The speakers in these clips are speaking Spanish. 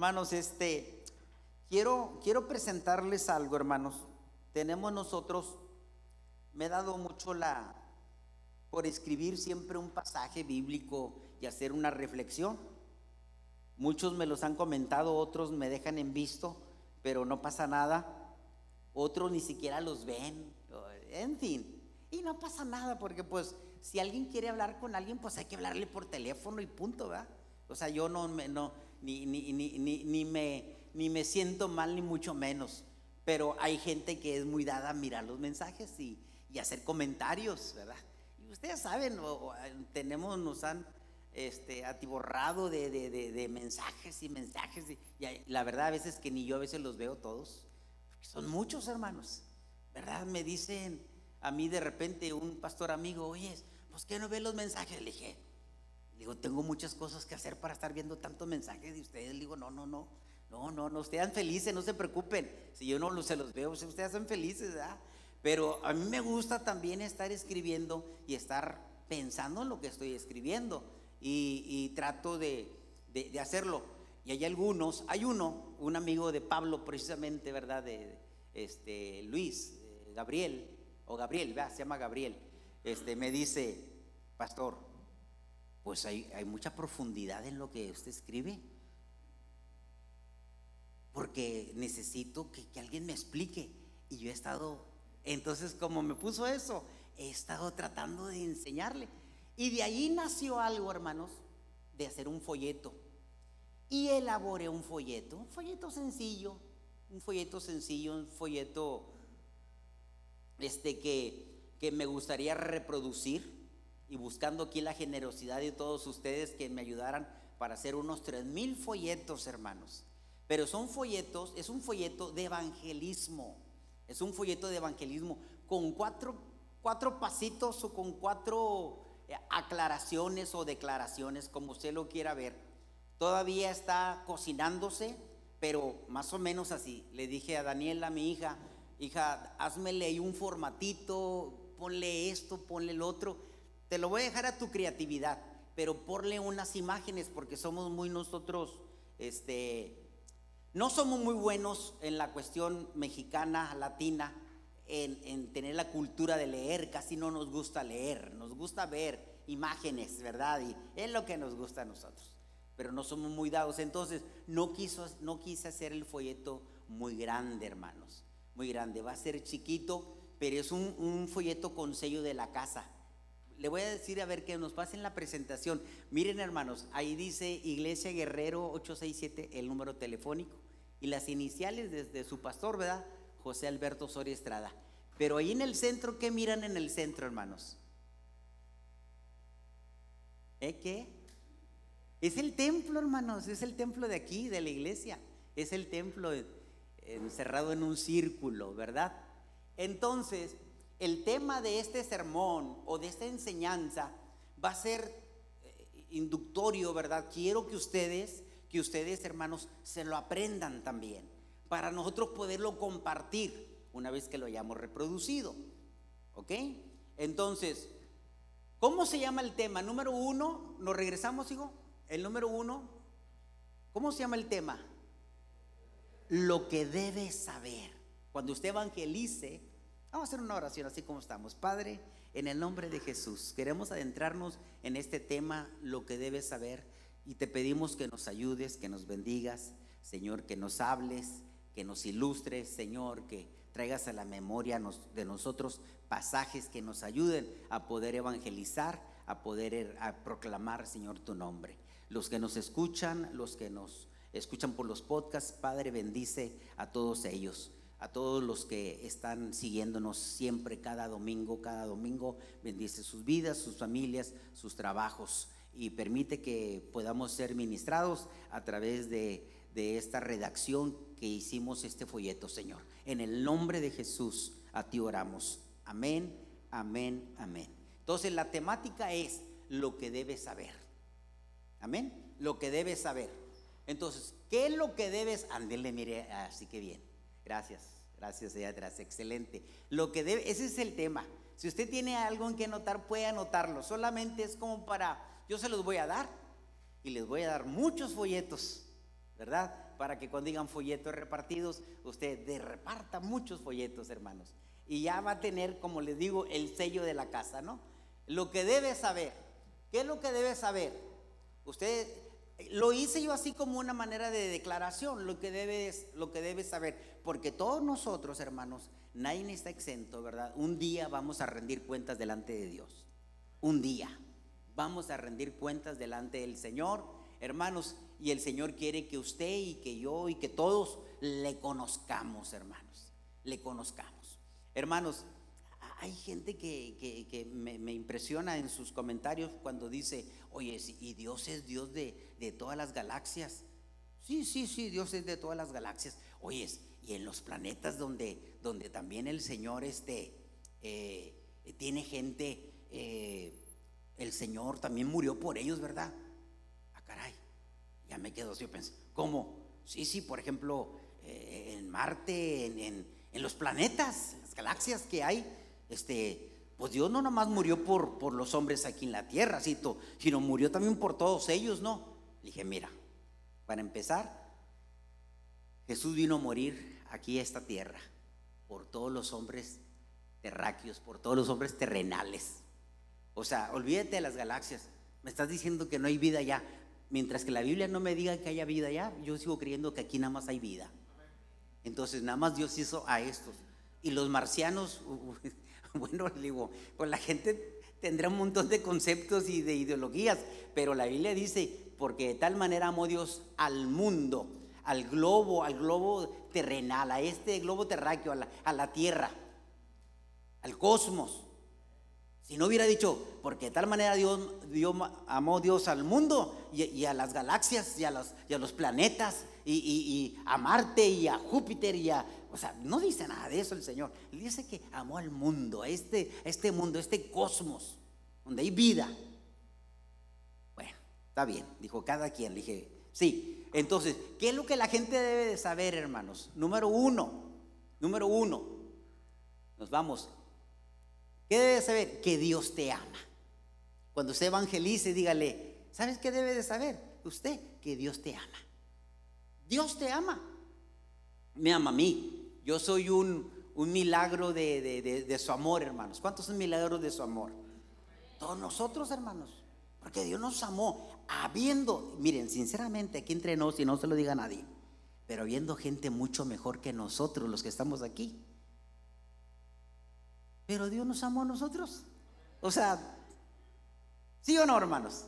Hermanos, este, quiero, quiero presentarles algo, hermanos. Tenemos nosotros, me he dado mucho la, por escribir siempre un pasaje bíblico y hacer una reflexión. Muchos me los han comentado, otros me dejan en visto, pero no pasa nada. Otros ni siquiera los ven, en fin. Y no pasa nada porque pues si alguien quiere hablar con alguien, pues hay que hablarle por teléfono y punto, ¿verdad? O sea, yo no, no ni, ni, ni, ni, me, ni me siento mal, ni mucho menos. Pero hay gente que es muy dada a mirar los mensajes y, y hacer comentarios, ¿verdad? Y ustedes saben, tenemos, nos han este, atiborrado de, de, de, mensajes y mensajes. Y, la verdad, a veces que ni yo a veces los veo todos. Son muchos hermanos, ¿verdad? Me dicen a mí de repente un pastor amigo, oye, pues que no ve los mensajes. Le dije, digo, tengo muchas cosas que hacer para estar viendo tantos mensajes de ustedes. Digo, no, no, no, no, no, no, ustedes felices, no se preocupen. Si yo no se los veo, ustedes son felices, ¿verdad? Pero a mí me gusta también estar escribiendo y estar pensando en lo que estoy escribiendo. Y, trato de, de, hacerlo. Y hay algunos, hay uno, un amigo de Pablo precisamente, ¿verdad? De este, Luis, eh, Gabriel, o Gabriel, se llama Gabriel, este, me dice, pastor, pues hay, mucha profundidad en lo que usted escribe, porque necesito que, que alguien me explique. Y yo he estado, entonces como me puso eso, he estado tratando de enseñarle. Y de ahí nació algo, hermanos, de hacer un folleto. Y elaboré un folleto, un folleto sencillo, un folleto sencillo, un folleto este, que, que me gustaría reproducir y buscando aquí la generosidad de todos ustedes que me ayudaran para hacer unos tres mil folletos, hermanos. Pero son folletos, es un folleto de evangelismo. Es un folleto de evangelismo con cuatro, cuatro pasitos o con cuatro eh, aclaraciones o declaraciones, como usted lo quiera ver. Todavía está cocinándose, pero más o menos así. Le dije a Daniela, mi hija, hija, házmele un formatito, ponle esto, ponle el otro. Te lo voy a dejar a tu creatividad, pero ponle unas imágenes porque somos muy nosotros, este, no somos muy buenos en la cuestión mexicana, latina, en, en, tener la cultura de leer, casi no nos gusta leer, nos gusta ver imágenes, ¿verdad? Y es lo que nos gusta a nosotros, pero no somos muy dados. Entonces, no, quiso, no quise hacer el folleto muy grande, hermanos muy grande. Va a ser chiquito, pero es un, folleto con sello de la casa. Le voy a decir a ver que nos pasen la presentación. Miren hermanos, ahí dice Iglesia Guerrero 867, el número telefónico, y las iniciales desde su pastor, ¿verdad? José Alberto Soria Estrada. Pero ahí en el centro, ¿qué miran en el centro, hermanos? ¿Eh qué? Es el templo, hermanos, es el templo de aquí, de la iglesia. Es el templo de encerrado en un círculo, ¿verdad? Entonces, el tema de este sermón o de esta enseñanza va a ser eh, inductorio, ¿verdad? Quiero que ustedes, que ustedes hermanos, se lo aprendan también, para nosotros poderlo compartir una vez que lo hayamos reproducido. ¿Ok? Entonces, ¿cómo se llama el tema? Número uno, ¿nos regresamos, hijo? El número uno, ¿cómo se llama el tema? lo que debe saber. Cuando usted evangelice, vamos a hacer una oración así como estamos. Padre, en el nombre de Jesús, queremos adentrarnos en este tema, lo que debes saber, y te pedimos que nos ayudes, que nos bendigas, Señor, que nos hables, que nos ilustres, Señor, que traigas a la memoria de nosotros pasajes que nos ayuden a poder evangelizar, a poder er, proclamar, Señor, tu nombre. Los que nos escuchan, los que nos escuchan por los podcasts. Padre, bendice a todos ellos, a todos los que están siguiéndonos siempre, cada domingo, cada domingo. Bendice sus vidas, sus familias, sus trabajos y permite que podamos ser ministrados a través de, de esta redacción que hicimos este folleto, Señor. En el nombre de Jesús, a ti oramos. Amén, amén, amén. Entonces la temática es lo que debes saber. Amén, lo que debes saber. Entonces, ¿qué es lo que debes? Ándele, mire, así que bien. Gracias, gracias allá atrás, excelente. Lo que debe, ese es el tema. Si usted tiene algo en que anotar, puede anotarlo. Solamente es como para, yo se los voy a dar y les voy a dar muchos folletos, ¿verdad? Para que cuando digan folletos repartidos, usted de reparta muchos folletos, hermanos. Y ya va a tener, como les digo, el sello de la casa, ¿no? Lo que debe saber, ¿qué es lo que debe saber? Usted lo hice yo así como una manera de declaración, lo que debes, lo que debes saber, porque todos nosotros, hermanos, nadie está exento, ¿verdad? Un día vamos a rendir cuentas delante de Dios. Un día vamos a rendir cuentas delante del Señor, hermanos, y el Señor quiere que usted y que yo y que todos le conozcamos, hermanos, le conozcamos. Hermanos, hay gente que, me, impresiona en sus comentarios cuando dice, oye, y Dios es Dios de, todas las galaxias. Sí, sí, sí, Dios es de todas las galaxias. Oye, y en los planetas donde, también el Señor este, eh, tiene gente, eh, el Señor también murió por ellos, ¿verdad? Ah, caray, ya me quedo así, pensé, ¿cómo? Sí, sí, por ejemplo, eh, en Marte, en, en los planetas, las galaxias que hay, este, pues Dios no nomás murió por, por los hombres aquí en la tierra, sino murió también por todos ellos, ¿no? Le dije, mira, para empezar, Jesús vino a morir aquí a esta tierra por todos los hombres terráqueos, por todos los hombres terrenales. O sea, olvídate de las galaxias. Me estás diciendo que no hay vida allá. Mientras que la Biblia no me diga que haya vida allá, yo sigo creyendo que aquí nada más hay vida. Entonces, nada más Dios hizo a estos. Y los marcianos, Bueno, digo, pues la gente tendrá un montón de conceptos y de ideologías, pero la Biblia dice, porque de tal manera amó Dios al mundo, al globo, al globo terrenal, a este globo terráqueo, a la, tierra, al cosmos. Si no hubiera dicho, porque de tal manera Dios, amó Dios al mundo y, a las galaxias y a los, a los planetas y, a Marte y a Júpiter y a, o sea, no dice nada de eso el Señor. Él dice que amó al mundo, a este, este mundo, a este cosmos, donde hay vida. Bueno, está bien, dijo cada quien. Le dije, sí. Entonces, ¿qué es lo que la gente debe de saber, hermanos? Número uno, número uno, nos vamos. ¿Qué debe saber? Que Dios te ama. Cuando usted evangelice, dígale, ¿sabes qué debe de saber? Usted, que Dios te ama. Dios te ama. Me ama a mí. Yo soy un, milagro de, su amor, hermanos. ¿Cuántos son milagros de su amor? Todos nosotros, hermanos. Porque Dios nos amó habiendo, miren, sinceramente, aquí entre nosotros, y no se lo diga a nadie, pero habiendo gente mucho mejor que nosotros, los que estamos aquí. Pero Dios nos amó a nosotros. O sea, ¿sí o no, hermanos?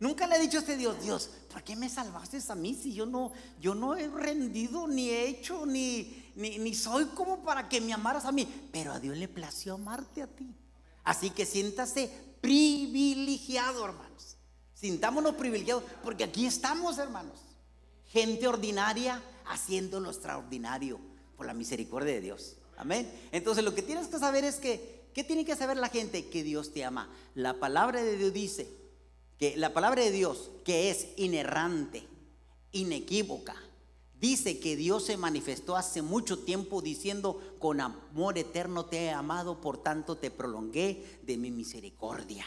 Nunca le he dicho a este Dios, Dios, ¿por qué me salvaste a mí si yo no, yo no he rendido, ni he hecho, ni, ni, soy como para que me amaras a mí? Pero a Dios le plació amarte a ti. Así que siéntase privilegiado, hermanos. Sintámonos privilegiados, porque aquí estamos, hermanos. Gente ordinaria haciendo lo extraordinario por la misericordia de Dios. Amén. Entonces lo que tienes que saber es que, ¿qué tiene que saber la gente? Que Dios te ama. La palabra de Dios dice, que la palabra de Dios, que es inerrante, inequívoca, dice que Dios se manifestó hace mucho tiempo diciendo, con amor eterno te he amado, por tanto te prolongué de mi misericordia.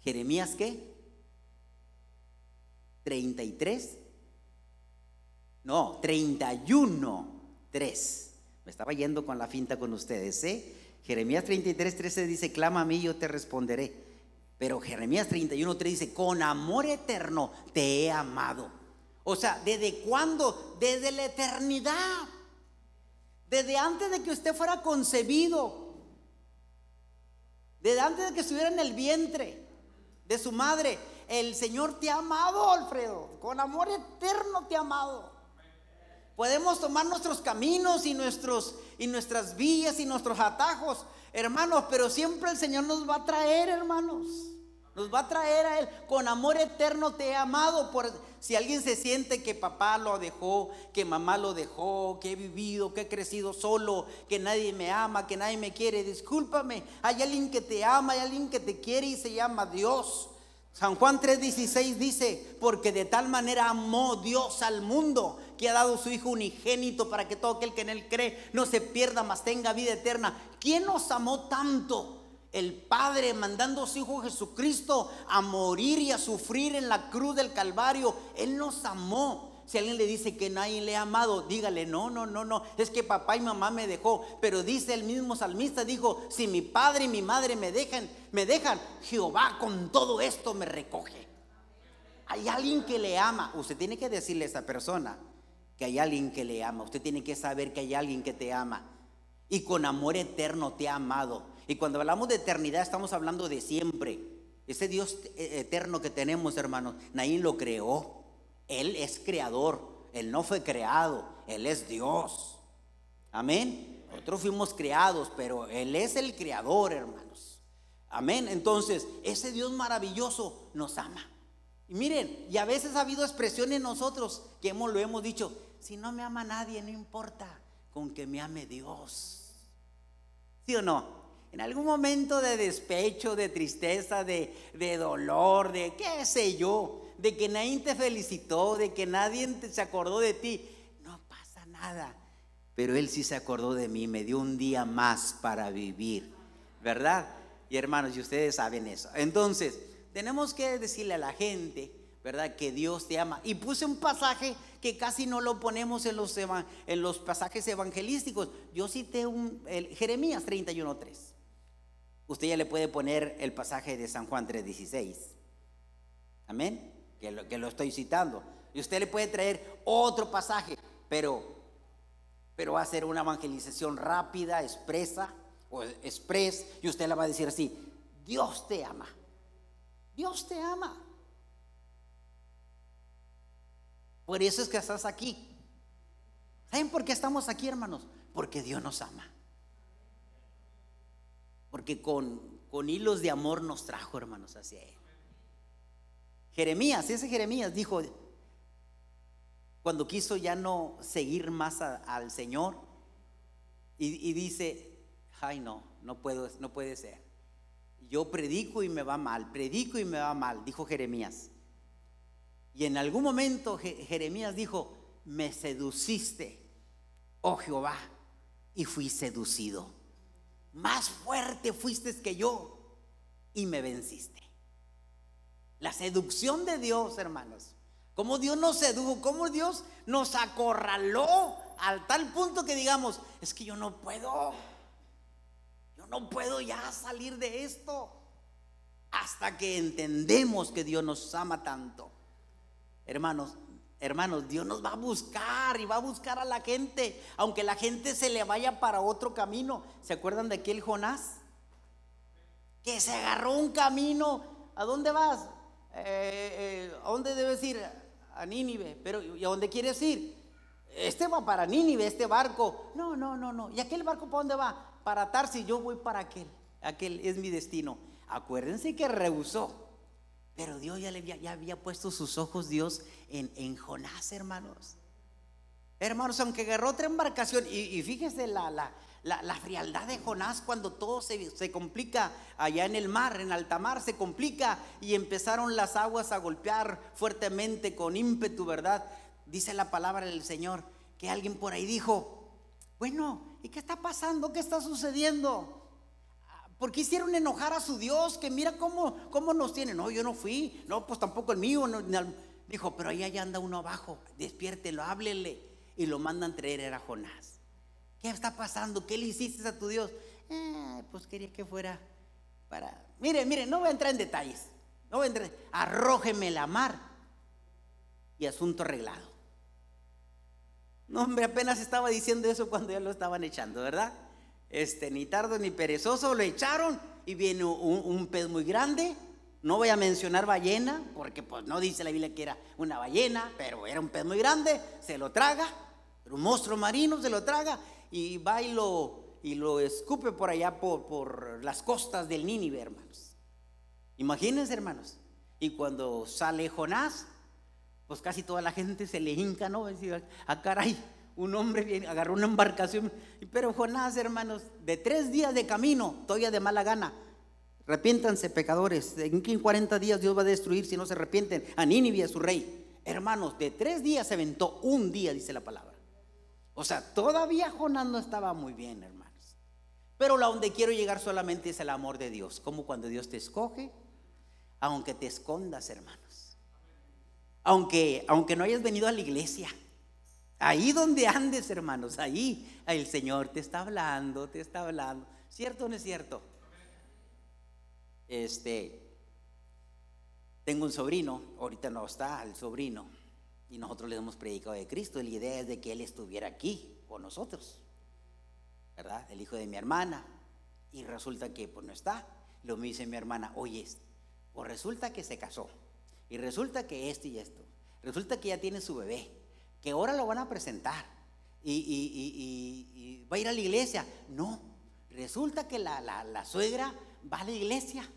Jeremías qué? 33. No, 31, 3. Me estaba yendo con la finta con ustedes, ¿eh? Jeremías 33, 13 dice, clama a mí, yo te responderé pero Jeremías 31.3 dice, con amor eterno te he amado. O sea, ¿desde cuándo? Desde la eternidad. Desde antes de que usted fuera concebido. Desde antes de que estuviera en el vientre de su madre. El Señor te ha amado, Alfredo. Con amor eterno te ha amado. Podemos tomar nuestros caminos y, nuestros, y nuestras vías y nuestros atajos, hermanos, pero siempre el Señor nos va a traer, hermanos. Nos va a traer a Él. Con amor eterno te he amado. Por, si alguien se siente que papá lo dejó, que mamá lo dejó, que he vivido, que he crecido solo, que nadie me ama, que nadie me quiere, discúlpame. Hay alguien que te ama, hay alguien que te quiere y se llama Dios. San Juan 3:16 dice, porque de tal manera amó Dios al mundo que ha dado su Hijo unigénito para que todo aquel que en Él cree no se pierda, mas tenga vida eterna. ¿Quién nos amó tanto? El Padre mandando a su Hijo Jesucristo a morir y a sufrir en la cruz del Calvario. Él nos amó. Si alguien le dice que nadie le ha amado, dígale, no, no, no, no, es que papá y mamá me dejó. Pero dice el mismo salmista, dijo, si mi padre y mi madre me dejan, me dejan, Jehová con todo esto me recoge. Hay alguien que le ama. Usted tiene que decirle a esa persona que hay alguien que le ama. Usted tiene que saber que hay alguien que te ama. Y con amor eterno te ha amado. Y cuando hablamos de eternidad estamos hablando de siempre. Ese Dios e-, eterno que tenemos, hermanos, nadie lo creó. Él es creador. Él no fue creado. Él es Dios. Amén. Nosotros fuimos creados, pero Él es el creador, hermanos. Amén. Entonces, ese Dios maravilloso nos ama. Y miren, y a veces ha habido expresiones en nosotros que hemos, lo hemos dicho, si no me ama nadie, no importa, con que me ame Dios. ¿Sí o no? En algún momento de despecho, de tristeza, de, dolor, de qué sé yo, de que nadie te felicitó, de que nadie se acordó de ti, no pasa nada. Pero Él sí se acordó de mí, me dio un día más para vivir, ¿verdad? Y hermanos, y ustedes saben eso. Entonces, tenemos que decirle a la gente, ¿verdad? Que Dios te ama. Y puse un pasaje que casi no lo ponemos en los, en los pasajes evangelísticos. Yo cité un, el, Jeremías 31.3 usted ya le puede poner el pasaje de San Juan 3:16. Amén. Que lo, que lo estoy citando. Y usted le puede traer otro pasaje, pero, pero va a ser una evangelización rápida, expresa o express, y usted la va a decir así, Dios te ama. Dios te ama. Por eso es que estás aquí. ¿Saben por qué estamos aquí, hermanos? Porque Dios nos ama porque con, con hilos de amor nos trajo, hermanos, hacia Él. Jeremías, ese Jeremías dijo, cuando quiso ya no seguir más al Señor, y, dice, ay no, no puedo, no puede ser. Yo predico y me va mal, predico y me va mal, dijo Jeremías. Y en algún momento Jeremías dijo, me seduciste, oh Jehová, y fui seducido más fuerte fuiste que yo y me venciste. La seducción de Dios, hermanos. Como Dios nos sedujo, como Dios nos acorraló al tal punto que digamos, es que yo no puedo, yo no puedo ya salir de esto. Hasta que entendemos que Dios nos ama tanto. Hermanos, Hermanos, Dios nos va a buscar y va a buscar a la gente, aunque la gente se le vaya para otro camino. ¿Se acuerdan de aquel Jonás? Que se agarró un camino. ¿A dónde vas? Eh, eh, ¿A dónde debes ir? A Nínive. Pero ¿y a dónde quieres ir? Este va para Nínive, este barco. No, no, no, no. ¿Y aquel barco para dónde va? Para Tarsi, yo voy para aquel. Aquel es mi destino. Acuérdense que rehusó. Pero Dios ya, le había, puesto sus ojos, Dios, en, en, Jonás, hermanos. Hermanos, aunque agarró otra embarcación, y, fíjese la, la, la, frialdad de Jonás cuando todo se, se, complica allá en el mar, en alta mar, se complica y empezaron las aguas a golpear fuertemente con ímpetu, ¿verdad? Dice la palabra del Señor que alguien por ahí dijo, bueno, ¿y qué está pasando? ¿Qué está sucediendo? ¿Por qué hicieron enojar a su Dios? Que mira cómo, cómo nos tiene. No, yo no fui. No, pues tampoco el mío. dijo, pero ahí anda uno abajo. Despiértelo, háblele. Y lo mandan traer, era Jonás. ¿Qué está pasando? ¿Qué le hiciste a tu Dios? Eh, pues quería que fuera para... Mire, mire, no voy a entrar en detalles. No voy a entrar. Arrójeme la mar. Y asunto arreglado. No, hombre, apenas estaba diciendo eso cuando ya lo estaban echando, ¿verdad? Este, ni tardo ni perezoso, lo echaron y viene un, pez muy grande. No voy a mencionar ballena, porque pues no dice la Biblia que era una ballena, pero era un pez muy grande, se lo traga, un monstruo marino se lo traga y va y lo, y lo escupe por allá por, por las costas del Nínive, hermanos. Imagínense, hermanos. Y cuando sale Jonás, pues casi toda la gente se le hinca, ¿no? a ah, caray, un hombre viene, agarró una embarcación, pero Jonás, hermanos, de tres días de camino, todavía de mala gana, arrepiéntanse pecadores, en 40 días Dios va a destruir si no se arrepienten a Nínive, a su rey. Hermanos, de tres días se aventó un día, dice la palabra. O sea, todavía Jonás no estaba muy bien, hermanos. Pero la donde quiero llegar solamente es el amor de Dios, como cuando Dios te escoge, aunque te escondas, hermanos. Aunque, aunque no hayas venido a la iglesia. Ahí donde andes, hermanos, ahí el Señor te está hablando, te está hablando. ¿Cierto o no es cierto? Este, tengo un sobrino, ahorita no está el sobrino, y nosotros le hemos predicado de Cristo. La idea es de que él estuviera aquí con nosotros, ¿verdad? El hijo de mi hermana, y resulta que pues no está. Lo me dice mi hermana, oye, pues resulta que se casó, y resulta que esto y esto, resulta que ya tiene su bebé, que ahora lo van a presentar, y, va a ir a la iglesia. No, resulta que la, la suegra va a la iglesia,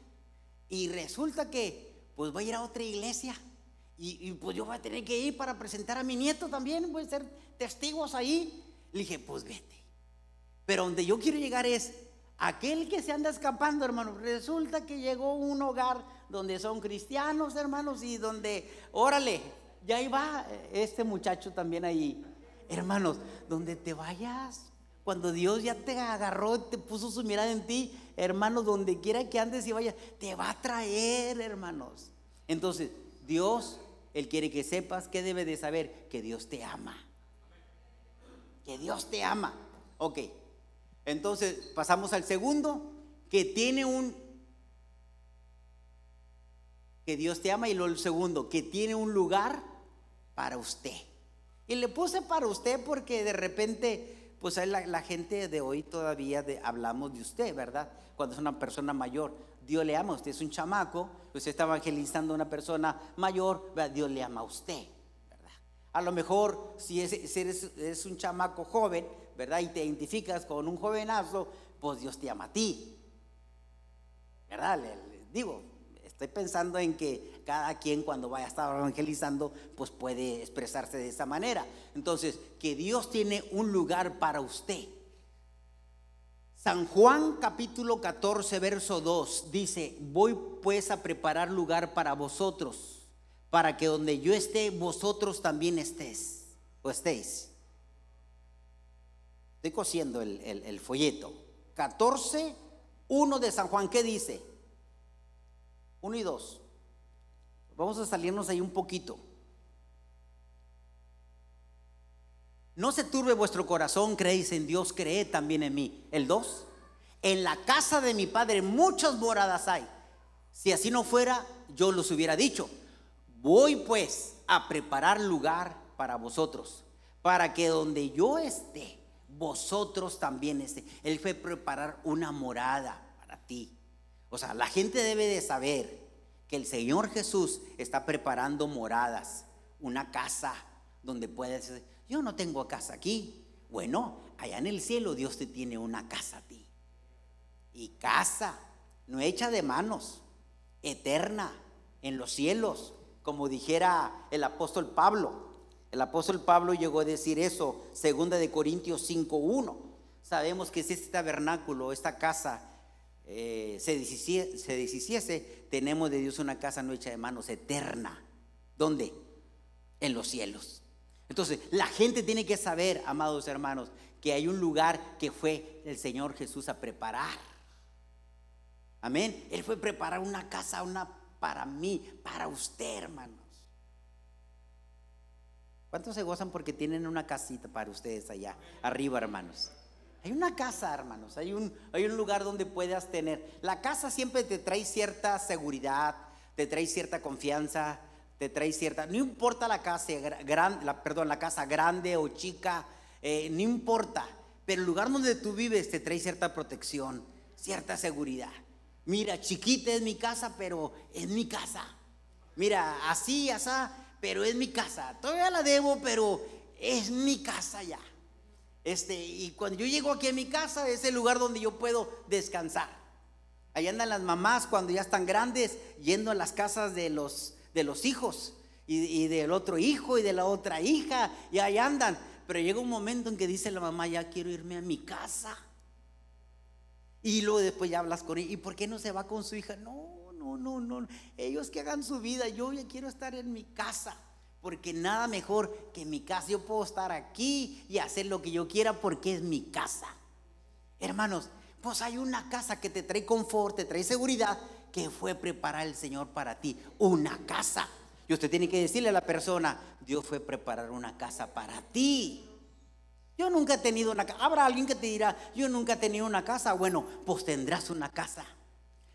y resulta que pues va a ir a otra iglesia. Y, pues yo voy a tener que ir para presentar a mi nieto también, voy a ser testigos ahí. Le dije, pues vete. Pero donde yo quiero llegar es aquel que se anda escapando, hermano. Resulta que llegó un hogar donde son cristianos, hermanos, y donde, órale, ya iba este muchacho también ahí. Hermanos, donde te vayas, cuando Dios ya te agarró, te puso su mirada en ti, hermanos, donde quiera que andes y vayas, te va a traer, hermanos. Entonces, Dios, Él quiere que sepas que debe de saber que Dios te ama. Que Dios te ama. Ok. Entonces, pasamos al segundo, que tiene un... Que Dios te ama. Y lo segundo, que tiene un lugar para usted. Y le puse para usted porque de repente pues la, la gente de hoy todavía hablamos de usted, ¿verdad? Cuando es una persona mayor, Dios le ama, usted es un chamaco, usted está evangelizando a una persona mayor, Dios le ama a usted, ¿verdad? A lo mejor si, eres, un chamaco joven, ¿verdad? Y te identificas con un jovenazo, pues Dios te ama a ti, ¿verdad? le digo, estoy pensando en que cada quien cuando vaya a estar evangelizando, pues puede expresarse de esa manera. Entonces, que Dios tiene un lugar para usted. San Juan capítulo 14, verso 2 dice, voy pues a preparar lugar para vosotros, para que donde yo esté, vosotros también estés, o estéis. Estoy cosiendo el, el folleto. 14, 1 de San Juan, ¿qué dice? 1 y 2. Vamos a salirnos ahí un poquito. No se turbe vuestro corazón, creéis en Dios, creed también en mí. El 2. En la casa de mi padre muchas moradas hay. Si así no fuera, yo los hubiera dicho. Voy pues a preparar lugar para vosotros, para que donde yo esté, vosotros también esté. Él fue preparar una morada para ti. O sea, la gente debe de saber que el Señor Jesús está preparando moradas, una casa donde puedes decir, yo no tengo casa aquí. Bueno, allá en el cielo Dios te tiene una casa a ti. Y casa, no hecha de manos, eterna, en los cielos, como dijera el apóstol Pablo. El apóstol Pablo llegó a decir eso, segunda de Corintios 5.1. Sabemos que es este tabernáculo, esta casa, eh, se, deshiciese, tenemos de Dios una casa no hecha de manos eterna. ¿Dónde? En los cielos. Entonces, la gente tiene que saber, amados hermanos, que hay un lugar que fue el Señor Jesús a preparar. Amén. Él fue a preparar una casa una para mí, para usted, hermanos. ¿Cuántos se gozan porque tienen una casita para ustedes allá arriba, hermanos? Hay una casa, hermanos, hay un, hay un lugar donde puedas tener. La casa siempre te trae cierta seguridad, te trae cierta confianza, te trae cierta. No importa la casa, gran, perdón, la casa grande o chica, eh, no importa. Pero el lugar donde tú vives te trae cierta protección, cierta seguridad. Mira, chiquita es mi casa, pero es mi casa. Mira, así, así, pero es mi casa. Todavía la debo, pero es mi casa ya. Este, y cuando yo llego aquí a mi casa es el lugar donde yo puedo descansar. Ahí andan las mamás cuando ya están grandes yendo a las casas de los, de los hijos y, del otro hijo y de la otra hija y ahí andan. Pero llega un momento en que dice la mamá, ya quiero irme a mi casa. Y luego después ya hablas con ella, ¿y por qué no se va con su hija? No, no, no, no. Ellos que hagan su vida, yo ya quiero estar en mi casa porque nada mejor que mi casa. Yo puedo estar aquí y hacer lo que yo quiera porque es mi casa. Hermanos, pues hay una casa que te trae confort, te trae seguridad, que fue preparar el Señor para ti. Una casa. Y usted tiene que decirle a la persona, Dios fue preparar una casa para ti. Yo nunca he tenido una casa. Habrá alguien que te dirá, yo nunca he tenido una casa. Bueno, pues tendrás una casa,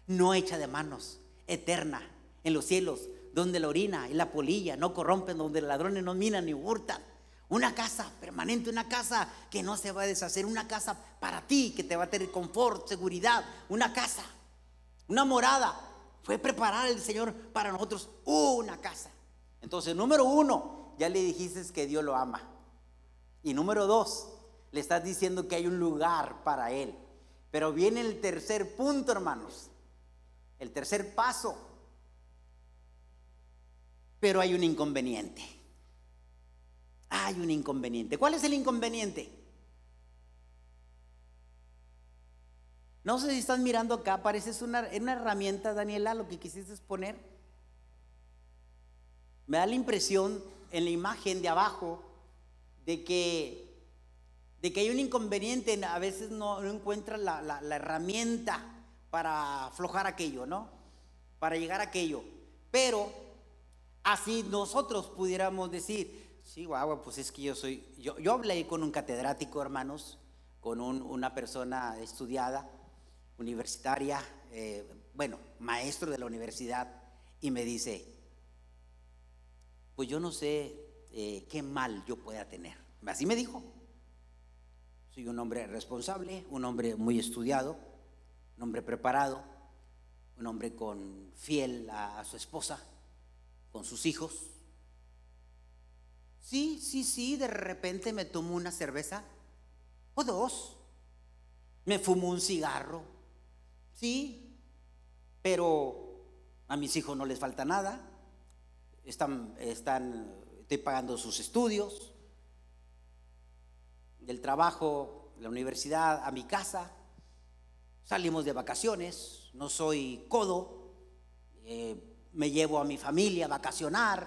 no hecha de manos, eterna, en los cielos, donde la orina y la polilla no corrompen, donde ladrones no minan ni hurtan. Una casa permanente, una casa que no se va a deshacer, una casa para ti, que te va a tener confort, seguridad, una casa, una morada. Fue preparar el Señor para nosotros una casa. Entonces, número uno, ya le dijiste que Dios lo ama. Y número dos, le estás diciendo que hay un lugar para Él. Pero viene el tercer punto, hermanos. El tercer paso. Pero hay un inconveniente. Hay un inconveniente. ¿Cuál es el inconveniente? No sé si están mirando acá, parece una, una herramienta, Daniela, lo que quisiste poner. Me da la impresión en la imagen de abajo de que, de que hay un inconveniente, a veces no, no encuentras la, la, herramienta para aflojar aquello, ¿no? Para llegar a aquello. Pero así nosotros pudiéramos decir, sí, guau, pues es que yo soy, yo, hablé con un catedrático, hermanos, con un, una persona estudiada, universitaria, eh, bueno, maestro de la universidad, y me dice, pues yo no sé eh, qué mal yo pueda tener. Así me dijo. Soy un hombre responsable, un hombre muy estudiado, un hombre preparado, un hombre con fiel a su esposa, con sus hijos. Sí, sí, sí, de repente me tomo una cerveza o dos. Me fumo un cigarro Sí, pero a mis hijos no les falta nada. Están, están, estoy pagando sus estudios, del trabajo, la universidad, a mi casa. Salimos de vacaciones, no soy codo, eh, me llevo a mi familia a vacacionar.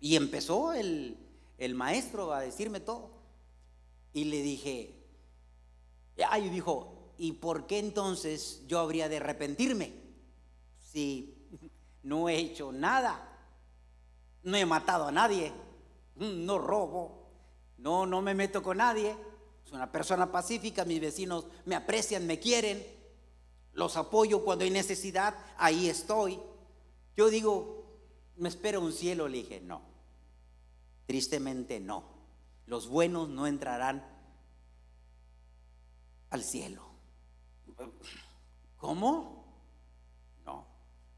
Y empezó el, el maestro a decirme todo. Y le dije, ay, dijo, ¿y por qué entonces yo habría de arrepentirme si no he hecho nada? No he matado a nadie, no robo, no, no me meto con nadie. Soy una persona pacífica, mis vecinos me aprecian, me quieren, los apoyo cuando hay necesidad, ahí estoy. Yo digo, me espera un cielo, le dije, no, tristemente no. Los buenos no entrarán al cielo. ¿Cómo? No.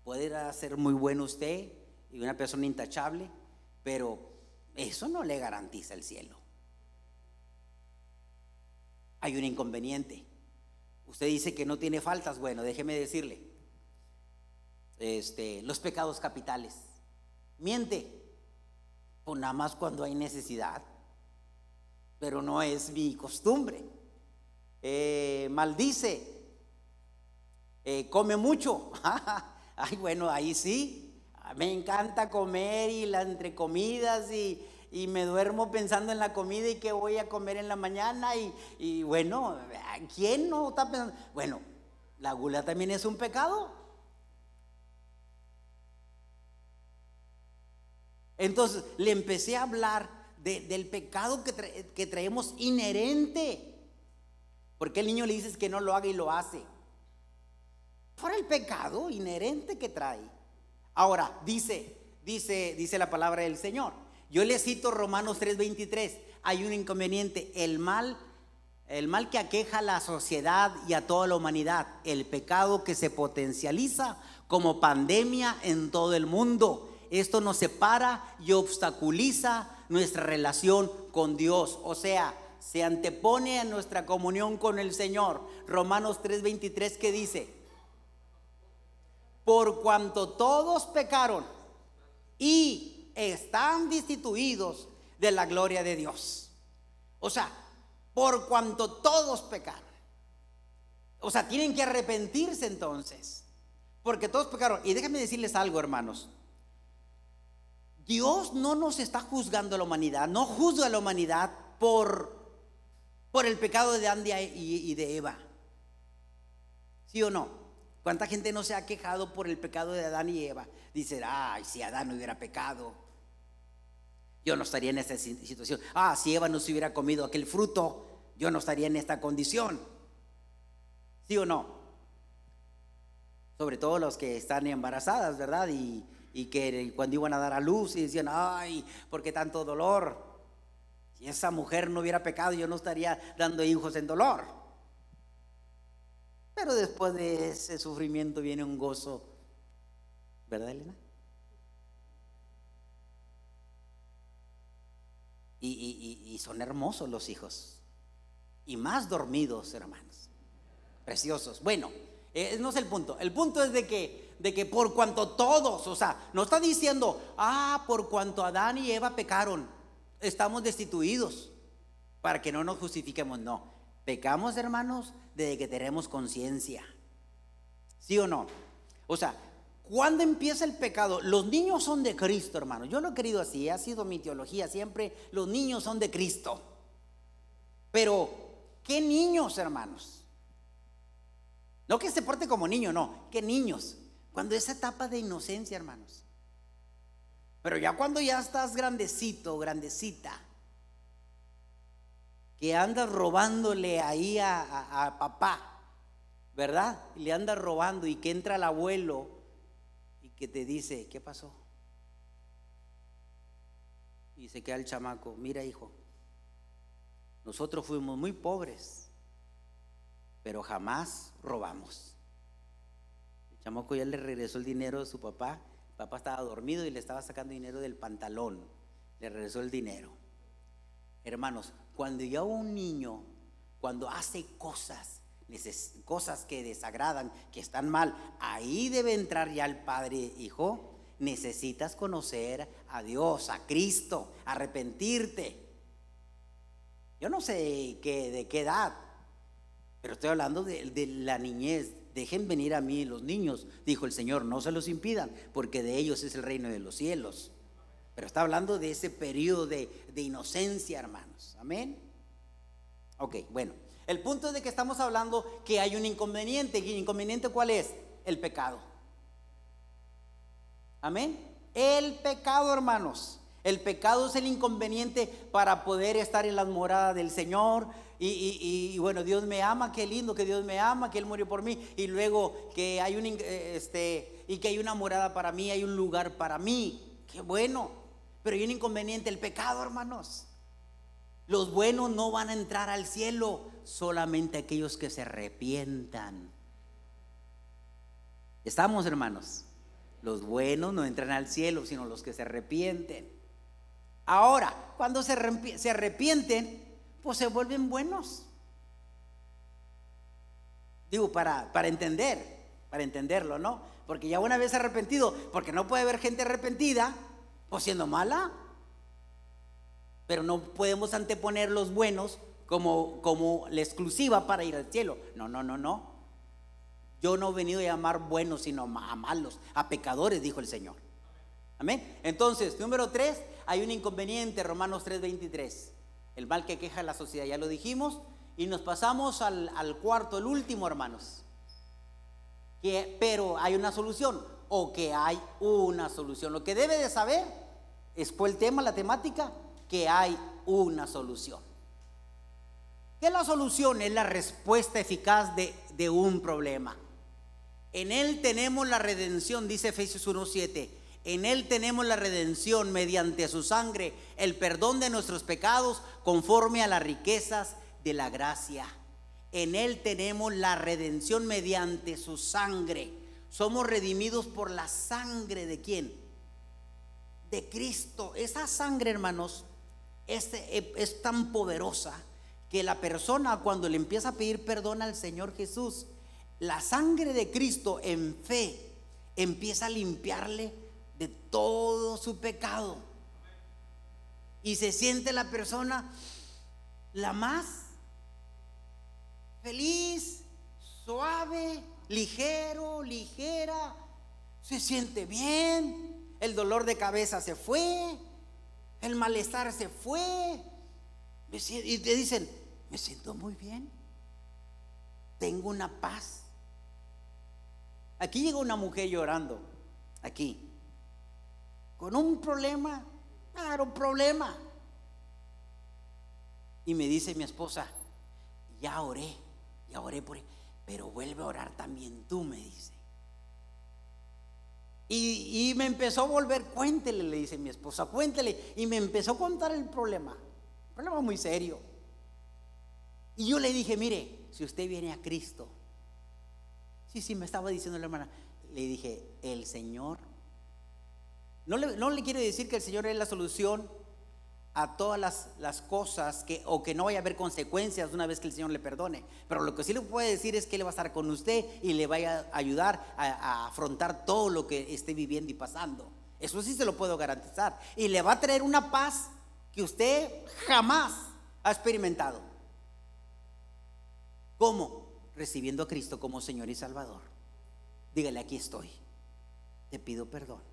Puede ser muy bueno usted y una persona intachable, pero eso no le garantiza el cielo. Hay un inconveniente. Usted dice que no tiene faltas. Bueno, déjeme decirle. Este, los pecados capitales. Miente. O nada más cuando hay necesidad. Pero no es mi costumbre. Eh, maldice eh, come mucho. Ay, bueno, ahí sí. Me encanta comer y las entre comidas y, me duermo pensando en la comida y qué voy a comer en la mañana. Y, y bueno, ¿quién no está pensando? Bueno, la gula también es un pecado. Entonces le empecé a hablar del pecado que, que traemos inherente. Porque el niño le dices que no lo haga y lo hace por el pecado inherente que trae. Ahora, dice, dice, dice la palabra del Señor. Yo le cito Romanos 3:23. Hay un inconveniente, el mal, el mal que aqueja a la sociedad y a toda la humanidad, el pecado que se potencializa como pandemia en todo el mundo. Esto nos separa y obstaculiza nuestra relación con Dios. O sea, se antepone a nuestra comunión con el Señor. Romanos 3:23 que dice, por cuanto todos pecaron y están destituidos de la gloria de Dios. O sea, por cuanto todos pecaron. O sea, tienen que arrepentirse entonces. Porque todos pecaron. Y déjenme decirles algo, hermanos. Dios no nos está juzgando a la humanidad, no juzga a la humanidad por, por el pecado de Andia y, de Eva. ¿Sí o no? ¿Cuánta gente no se ha quejado por el pecado de Adán y Eva? Dice, ay, si Adán no hubiera pecado, yo no estaría en esta situación. Ah, si Eva no se hubiera comido aquel fruto, yo no estaría en esta condición. ¿Sí o no? Sobre todo los que están embarazadas, ¿verdad? Y, y que cuando iban a dar a luz y decían, ay, ¿por qué tanto dolor? Si esa mujer no hubiera pecado, yo no estaría dando hijos en dolor. Pero después de ese sufrimiento viene un gozo, ¿verdad, Elena? Y, son hermosos los hijos. Y más dormidos, hermanos. Preciosos. Bueno, eh, no es el punto. El punto es de que, de que por cuanto todos, o sea, no está diciendo, ah, por cuanto Adán y Eva pecaron, estamos destituidos. Para que no nos justifiquemos, no. Pecamos, hermanos, desde que tenemos conciencia. ¿Sí o no? O sea, ¿cuándo empieza el pecado? Los niños son de Cristo, hermano. Yo lo he querido así, ha sido mi teología siempre. Los niños son de Cristo. Pero, ¿qué niños, hermanos? No que se porte como niño, no. ¿Qué niños? Cuando esa etapa de inocencia, hermanos. Pero ya cuando ya estás grandecito, grandecita, que andas robándole ahí a, papá, ¿verdad? Y le andas robando y que entra el abuelo y que te dice, ¿qué pasó? Y se queda el chamaco, mira hijo, nosotros fuimos muy pobres, pero jamás robamos. El chamaco ya le regresó el dinero de su papá Papá estaba dormido y le estaba sacando dinero del pantalón. Le regresó el dinero. Hermanos, cuando ya un niño, cuando hace cosas, cosas que desagradan, que están mal, ahí debe entrar ya el padre, hijo. Necesitas conocer a Dios, a Cristo, arrepentirte. Yo no sé qué, de qué edad, pero estoy hablando de la niñez, Dejen venir a mí los niños, dijo el Señor, no se los impidan, porque de ellos es el reino de los cielos. Pero está hablando de ese periodo de, inocencia, hermanos. Amén. Ok, bueno. El punto es de que estamos hablando que hay un inconveniente. ¿Y el inconveniente cuál es? El pecado. Amén. El pecado, hermanos. El pecado es el inconveniente para poder estar en la morada del Señor, y, bueno, Dios me ama, qué lindo que Dios me ama, que Él murió por mí. Y luego que hay un, eh, este, y que hay una morada para mí, hay un lugar para mí. Qué bueno. Pero hay un inconveniente, el pecado, hermanos. Los buenos no van a entrar al cielo, solamente aquellos que se arrepientan. ¿Estamos, hermanos? Los buenos no entran al cielo, sino los que se arrepienten. Ahora, cuando se arrepienten, pues se vuelven buenos. Digo, para, para entender, para entenderlo, ¿no? Porque ya una vez arrepentido, porque no puede haber gente arrepentida, pues siendo mala. Pero no podemos anteponer los buenos como, como la exclusiva para ir al cielo. No, no, no, no. Yo no he venido a llamar buenos, sino a malos, a pecadores, dijo el Señor. Amén. Entonces, número tres, hay un inconveniente, Romanos 3:23 el mal que queja la sociedad, ya lo dijimos, y nos pasamos al, cuarto, el último, hermanos. Que, pero hay una solución, o que hay una solución. Lo que debe de saber, es el tema, la temática, que hay una solución. ¿Qué es la solución? Es la respuesta eficaz de, de un problema. En Él tenemos la redención, dice Efesios 1.7 en Él tenemos la redención mediante su sangre, el perdón de nuestros pecados conforme a las riquezas de la gracia. En Él tenemos la redención mediante su sangre. Somos redimidos por la sangre de quién? De Cristo. Esa sangre, hermanos, es, es tan poderosa que la persona cuando le empieza a pedir perdón al Señor Jesús, la sangre de Cristo en fe empieza a limpiarle de todo su pecado. Y se siente la persona la más feliz, suave, ligero, ligera. Se siente bien, el dolor de cabeza se fue, el malestar se fue. Y te dicen, me siento muy bien, tengo una paz. Aquí llega una mujer llorando, aquí, con un problema, claro, un problema. Y me dice mi esposa, ya oré, ya oré por él, pero vuelve a orar también tú, me dice. Y, me empezó a volver, cuéntele, le dice mi esposa, cuéntele. Y me empezó a contar el problema, un problema muy serio. Y yo le dije, mire, si usted viene a Cristo, sí, sí, me estaba diciendo la hermana, le dije, el Señor, no le, no le quiero decir que el Señor es la solución, a todas las, cosas que, o que no vaya a haber consecuencias una vez que el Señor le perdone. Pero lo que sí le puede decir es que Él va a estar con usted y le vaya a ayudar a, afrontar todo lo que esté viviendo y pasando. Eso sí se lo puedo garantizar. Y le va a traer una paz que usted jamás ha experimentado. ¿Cómo? Recibiendo a Cristo como Señor y Salvador. Dígale, aquí estoy. Te pido perdón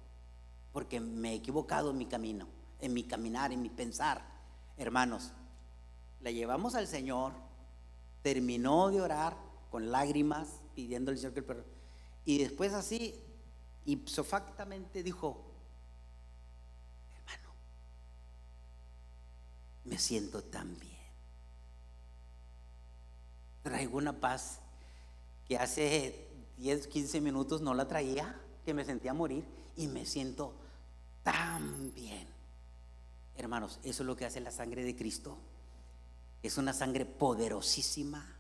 porque me he equivocado en mi camino en mi caminar, en mi pensar. Hermanos, la llevamos al Señor, terminó de orar con lágrimas, pidiendo al Señor que el perdón. Y después así, ipsofactamente dijo, hermano, me siento tan bien. Traigo una paz que hace 10, 15 minutos no la traía, que me sentía morir y me siento tan bien. Hermanos, eso es lo que hace la sangre de Cristo. Es una sangre poderosísima.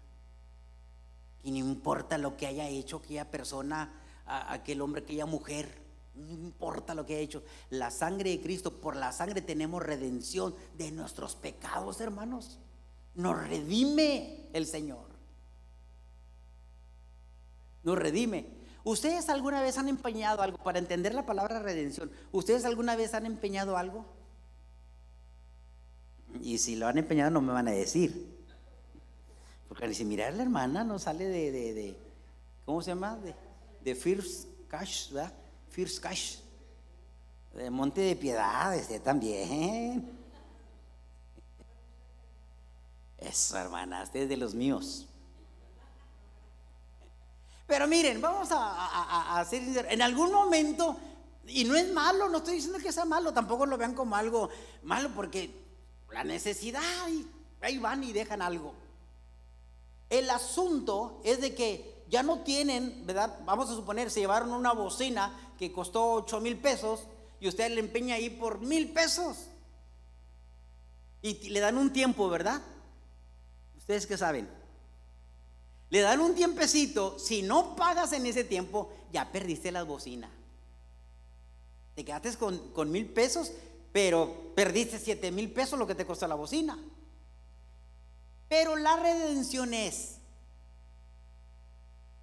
Y no importa lo que haya hecho aquella persona, aquel hombre, aquella mujer, no importa lo que haya hecho. La sangre de Cristo, por la sangre tenemos redención de nuestros pecados, hermanos. Nos redime el Señor. Nos redime. ¿Ustedes alguna vez han empeñado algo para entender la palabra redención? ¿Ustedes alguna vez han empeñado algo? Y si lo han empeñado no me van a decir. Porque si mirar la hermana no sale de, de, ¿cómo se llama? De, de First Cash, ¿verdad? First Cash. De Monte de Piedad, este también. Eso, hermana, usted es de los míos. Pero miren, vamos a, a, hacer, en algún momento, y no es malo, no estoy diciendo que sea malo, tampoco lo vean como algo malo, porque la necesidad ahí van y dejan algo. El asunto es de que ya no tienen, ¿verdad? Vamos a suponer, se llevaron una bocina que costó 8 mil pesos y usted le empeña ahí por mil pesos. Y le dan un tiempo, ¿verdad? ¿Ustedes qué saben? Le dan un tiempecito, si no pagas en ese tiempo, ya perdiste la bocina. Te quedaste con, con mil pesos pero perdiste 7 mil pesos lo que te costó la bocina. Pero la redención es,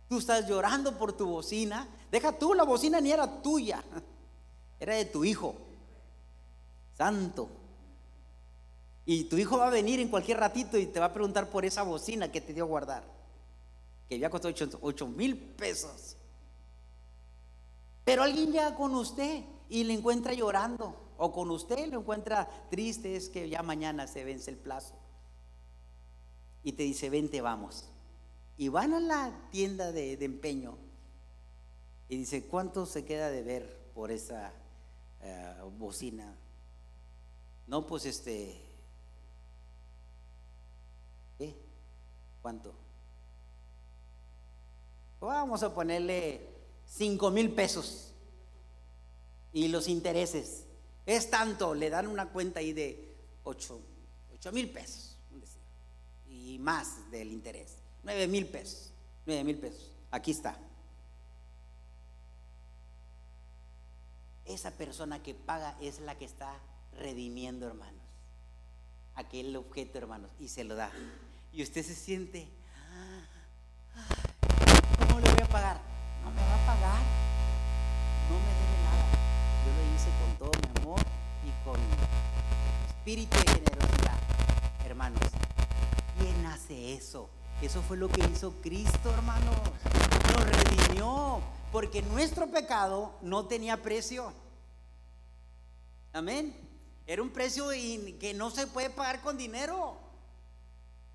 tú estás llorando por tu bocina, deja tú, la bocina ni era tuya, era de tu hijo, santo. Y tu hijo va a venir en cualquier ratito y te va a preguntar por esa bocina que te dio a guardar, que ya costó 8 mil pesos. Pero alguien llega con usted y le encuentra llorando o con usted lo encuentra triste, es que ya mañana se vence el plazo. Y te dice, vente, vamos. Y van a la tienda de, empeño y dice, ¿cuánto se queda de ver por esa eh, bocina? No, pues este, ¿qué? ¿Cuánto? Vamos a ponerle cinco mil pesos y los intereses. Es tanto, le dan una cuenta ahí de 8 mil pesos, y más del interés, 9 mil pesos, 9 mil pesos. Aquí está. Esa persona que paga es la que está redimiendo, hermanos, aquel objeto, hermanos, y se lo da. Y usted se siente, ah, ¿cómo le voy a pagar? No me va a pagar, no me debe nada. Yo lo hice con todo mi y con espíritu de generosidad. Hermanos, ¿quién hace eso? Eso fue lo que hizo Cristo, hermanos. Nos redimió porque nuestro pecado no tenía precio. Amén. Era un precio que no se puede pagar con dinero.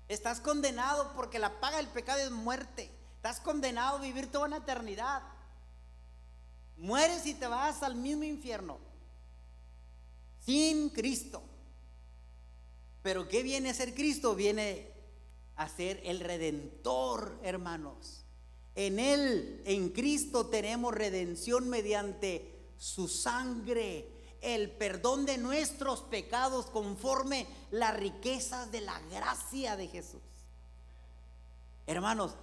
Estás condenado porque la paga del pecado es muerte. Estás condenado a vivir toda una eternidad. Mueres y te vas al mismo infierno. Sin Cristo. Pero ¿qué viene a ser Cristo? Viene a ser el redentor, hermanos. En Él, en Cristo, tenemos redención mediante su sangre, el perdón de nuestros pecados conforme las riquezas de la gracia de Jesús. Hermanos,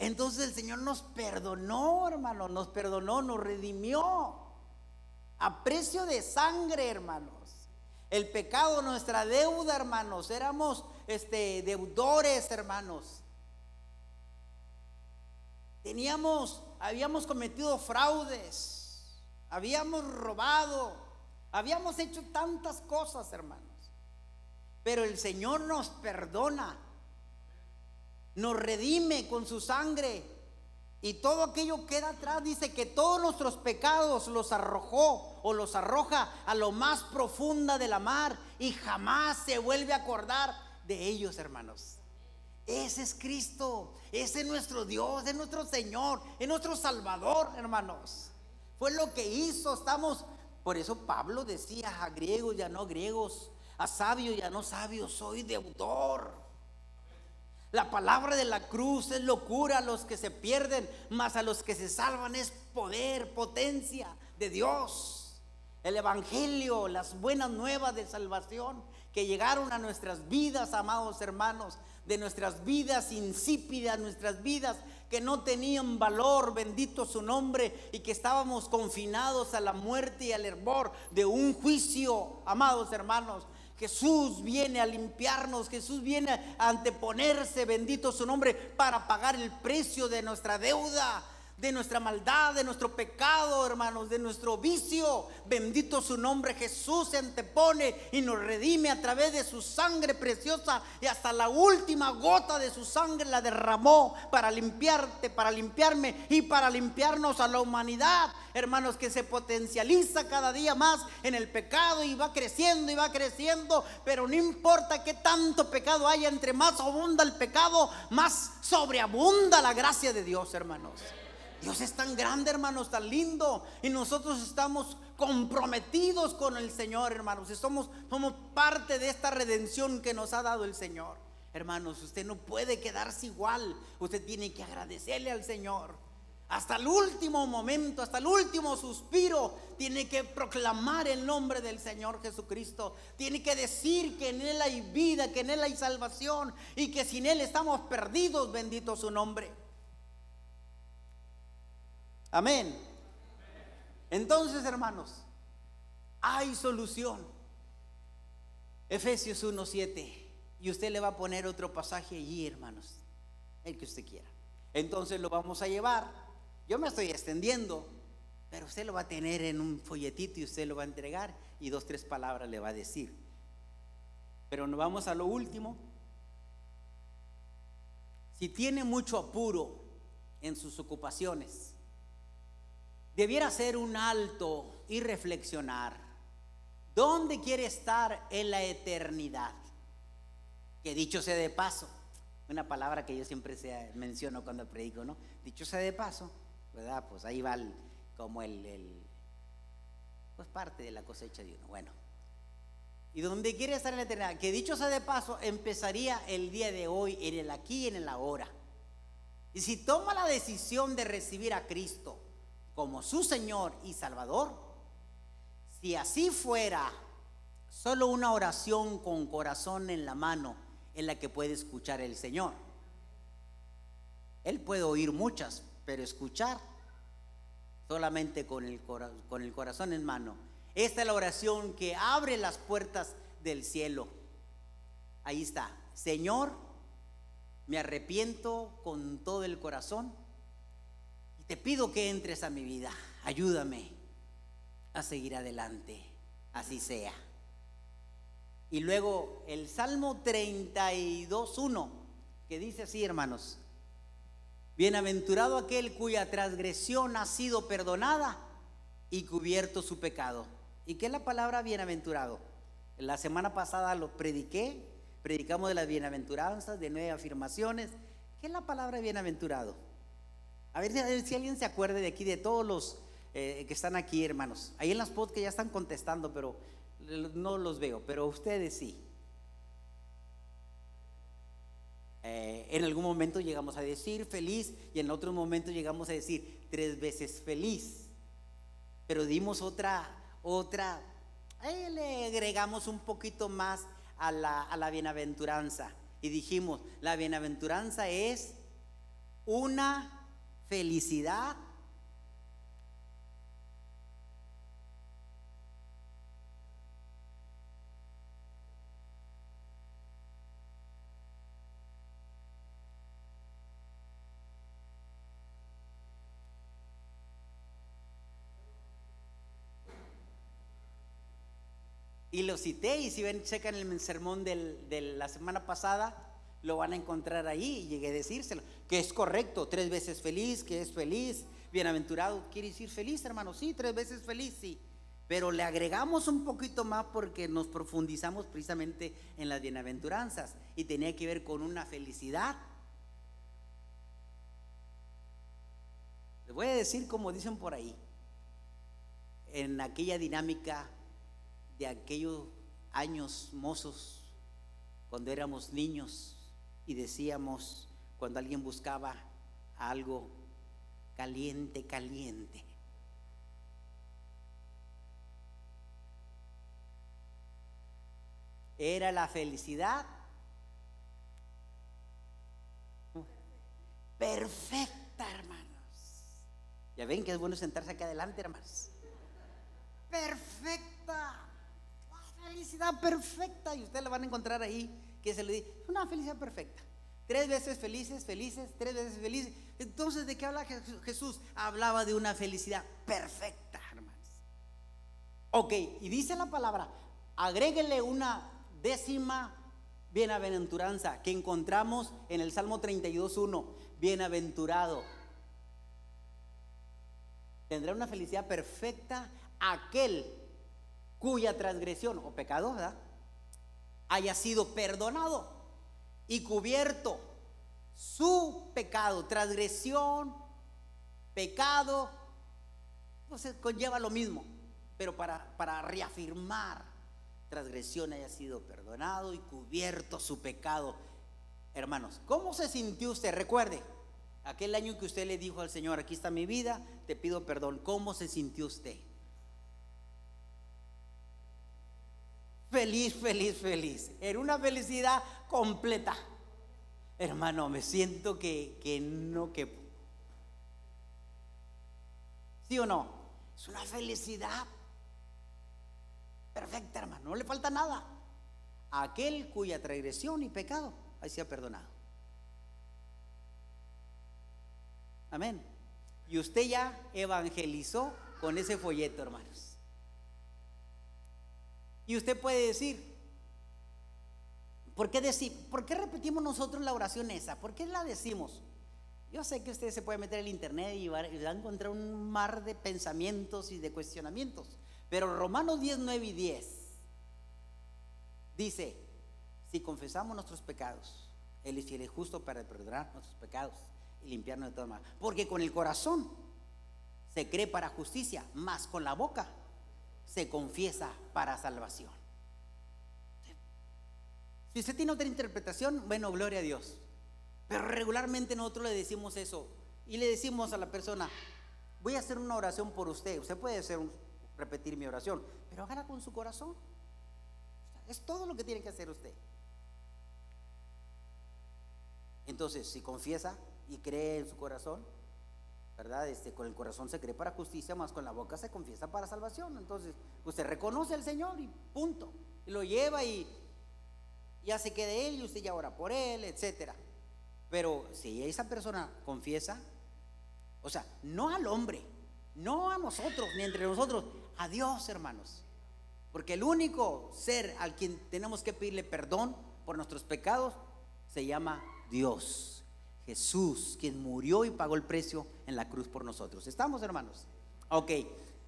entonces el Señor nos perdonó, hermanos, nos perdonó, nos redimió a precio de sangre, hermanos. El pecado, nuestra deuda, hermanos, éramos este, deudores, hermanos. Teníamos, habíamos cometido fraudes, habíamos robado, habíamos hecho tantas cosas, hermanos. Pero el Señor nos perdona, nos redime con su sangre. Y todo aquello queda atrás. Dice que todos nuestros pecados los arrojó o los arroja a lo más profunda de la mar y jamás se vuelve a acordar de ellos, hermanos. Ese es Cristo, ese es nuestro Dios, es nuestro Señor, es nuestro Salvador, hermanos. Fue lo que hizo, estamos, por eso Pablo decía a griegos y a no griegos, a sabios y a no sabios, soy deudor. La palabra de la cruz es locura a los que se pierden, mas a los que se salvan es poder, potencia de Dios. El Evangelio, las buenas nuevas de salvación que llegaron a nuestras vidas, amados hermanos, de nuestras vidas insípidas, nuestras vidas que no tenían valor, bendito su nombre, y que estábamos confinados a la muerte y al hervor de un juicio, amados hermanos. Jesús viene a limpiarnos, Jesús viene a anteponerse, bendito su nombre, para pagar el precio de nuestra deuda, de nuestra maldad, de nuestro pecado, hermanos, de nuestro vicio. Bendito su nombre, Jesús se antepone y nos redime a través de su sangre preciosa y hasta la última gota de su sangre la derramó para limpiarte, para limpiarme y para limpiarnos a la humanidad, hermanos, que se potencializa cada día más en el pecado y va creciendo y va creciendo, pero no importa que tanto pecado haya, entre más abunda el pecado, más sobreabunda la gracia de Dios, hermanos. Dios es tan grande, hermanos, tan lindo. Y nosotros estamos comprometidos con el Señor, hermanos. Somos parte de esta redención que nos ha dado el Señor. Hermanos, usted no puede quedarse igual. Usted tiene que agradecerle al Señor. Hasta el último momento, hasta el último suspiro, tiene que proclamar el nombre del Señor Jesucristo. Tiene que decir que en Él hay vida, que en Él hay salvación y que sin Él estamos perdidos, bendito su nombre. Amén. Entonces, hermanos, hay solución. Efesios 1:7. Y usted le va a poner otro pasaje allí, hermanos, el que usted quiera. Entonces lo vamos a llevar. Yo me estoy extendiendo, pero usted lo va a tener en un folletito y usted lo va a entregar y dos, tres palabras le va a decir. Pero nos vamos a lo último. Si tiene mucho apuro en sus ocupaciones, debiera hacer un alto y reflexionar. ¿Dónde quiere estar en la eternidad? Que dicho sea de paso, una palabra que yo siempre menciono cuando predico, ¿no? Dicho sea de paso, ¿verdad? Pues ahí va como el, el, pues parte de la cosecha de uno. Bueno, y donde quiere estar en la eternidad, que dicho sea de paso, empezaría el día de hoy, en el aquí y en el ahora. Y si toma la decisión de recibir a Cristo, como su Señor y Salvador, si así fuera, solo una oración con corazón en la mano es la que puede escuchar el Señor. Él puede oír muchas, pero escuchar solamente con el, con el corazón en mano. Esta es la oración que abre las puertas del cielo. Ahí está. Señor, me arrepiento con todo el corazón te pido que entres a mi vida. Ayúdame a seguir adelante. Así sea. Y luego el Salmo 32.1, que dice así, hermanos. Bienaventurado aquel cuya transgresión ha sido perdonada y cubierto su pecado. ¿Y qué es la palabra bienaventurado? La semana pasada lo prediqué, predicamos de las bienaventuranzas, de nueve afirmaciones. ¿Qué es la palabra bienaventurado? A ver, si alguien se acuerde de aquí, de todos los, eh, que están aquí, hermanos. Ahí en las que ya están contestando, pero no los veo, pero ustedes sí. Eh, en algún momento llegamos a decir feliz y en otro momento llegamos a decir tres veces feliz. Pero dimos otra, otra, le agregamos un poquito más a a la bienaventuranza. Y dijimos, la bienaventuranza es una felicidad. Y lo cité y si ven, checan el sermón de la semana pasada, lo van a encontrar ahí y llegué a decírselo, que es correcto, tres veces feliz, que es feliz, bienaventurado, quiere decir feliz, hermano, sí, tres veces feliz, sí. Pero le agregamos un poquito más porque nos profundizamos precisamente en las bienaventuranzas y tenía que ver con una felicidad. Les voy a decir como dicen por ahí, en aquella dinámica de aquellos años mozos, cuando éramos niños y decíamos, cuando alguien buscaba algo caliente, caliente. Era la felicidad perfecta, hermanos. Ya ven que es bueno sentarse aquí adelante, hermanos. Perfecta felicidad perfecta. Y usted la van a encontrar ahí, que se le dice, una felicidad perfecta. Tres veces felices, felices, tres veces felices. Entonces, ¿de qué habla Jesús? Hablaba de una felicidad perfecta, hermanos. Ok, y dice la palabra, agréguele una décima bienaventuranza que encontramos en el Salmo 32.1. Bienaventurado. Tendrá una felicidad perfecta aquel cuya transgresión o pecado haya sido perdonado y cubierto su pecado, transgresión, pecado, entonces conlleva lo mismo, pero para, para reafirmar transgresión haya sido perdonado y cubierto su pecado. Hermanos, ¿cómo se sintió usted? Recuerde, aquel año que usted le dijo al Señor, aquí está mi vida, te pido perdón, ¿cómo se sintió usted? Feliz, feliz, feliz. Era una felicidad completa. Hermano, me siento que, que no que ¿Sí o no? Es una felicidad perfecta, hermano. No le falta nada. aquel cuya transgresión y pecado ahí se ha perdonado. Amén. Y usted ya evangelizó con ese folleto, hermanos. Y usted puede decir, ¿por qué, ¿por qué repetimos nosotros la oración esa? ¿Por qué la decimos? Yo sé que usted se puede meter en el internet y va, a encontrar un mar de pensamientos y de cuestionamientos. Pero Romanos 10, 9 y 10 dice, si confesamos nuestros pecados, Él es fiel y justo para perdonar nuestros pecados y limpiarnos de todo mal. Porque con el corazón se cree para justicia, más con la boca se confiesa para salvación. Si usted tiene otra interpretación, bueno, gloria a Dios. Pero regularmente nosotros le decimos eso y le decimos a la persona, voy a hacer una oración por usted. Usted puede hacer repetir mi oración, pero hágala con su corazón. Es todo lo que tiene que hacer usted. Entonces, si confiesa y cree en su corazón, ¿verdad? Este, con el corazón se cree para justicia, más con la boca se confiesa para salvación. Entonces, usted reconoce al Señor y punto. Y lo lleva y ya se quede él y usted ya ora por él, etcétera. Pero si esa persona confiesa, o sea, no al hombre, no a nosotros, ni entre nosotros, a Dios, hermanos. Porque el único ser al quien tenemos que pedirle perdón por nuestros pecados se llama Dios. Jesús, quien murió y pagó el precio en la cruz por nosotros. ¿Estamos, hermanos? Ok,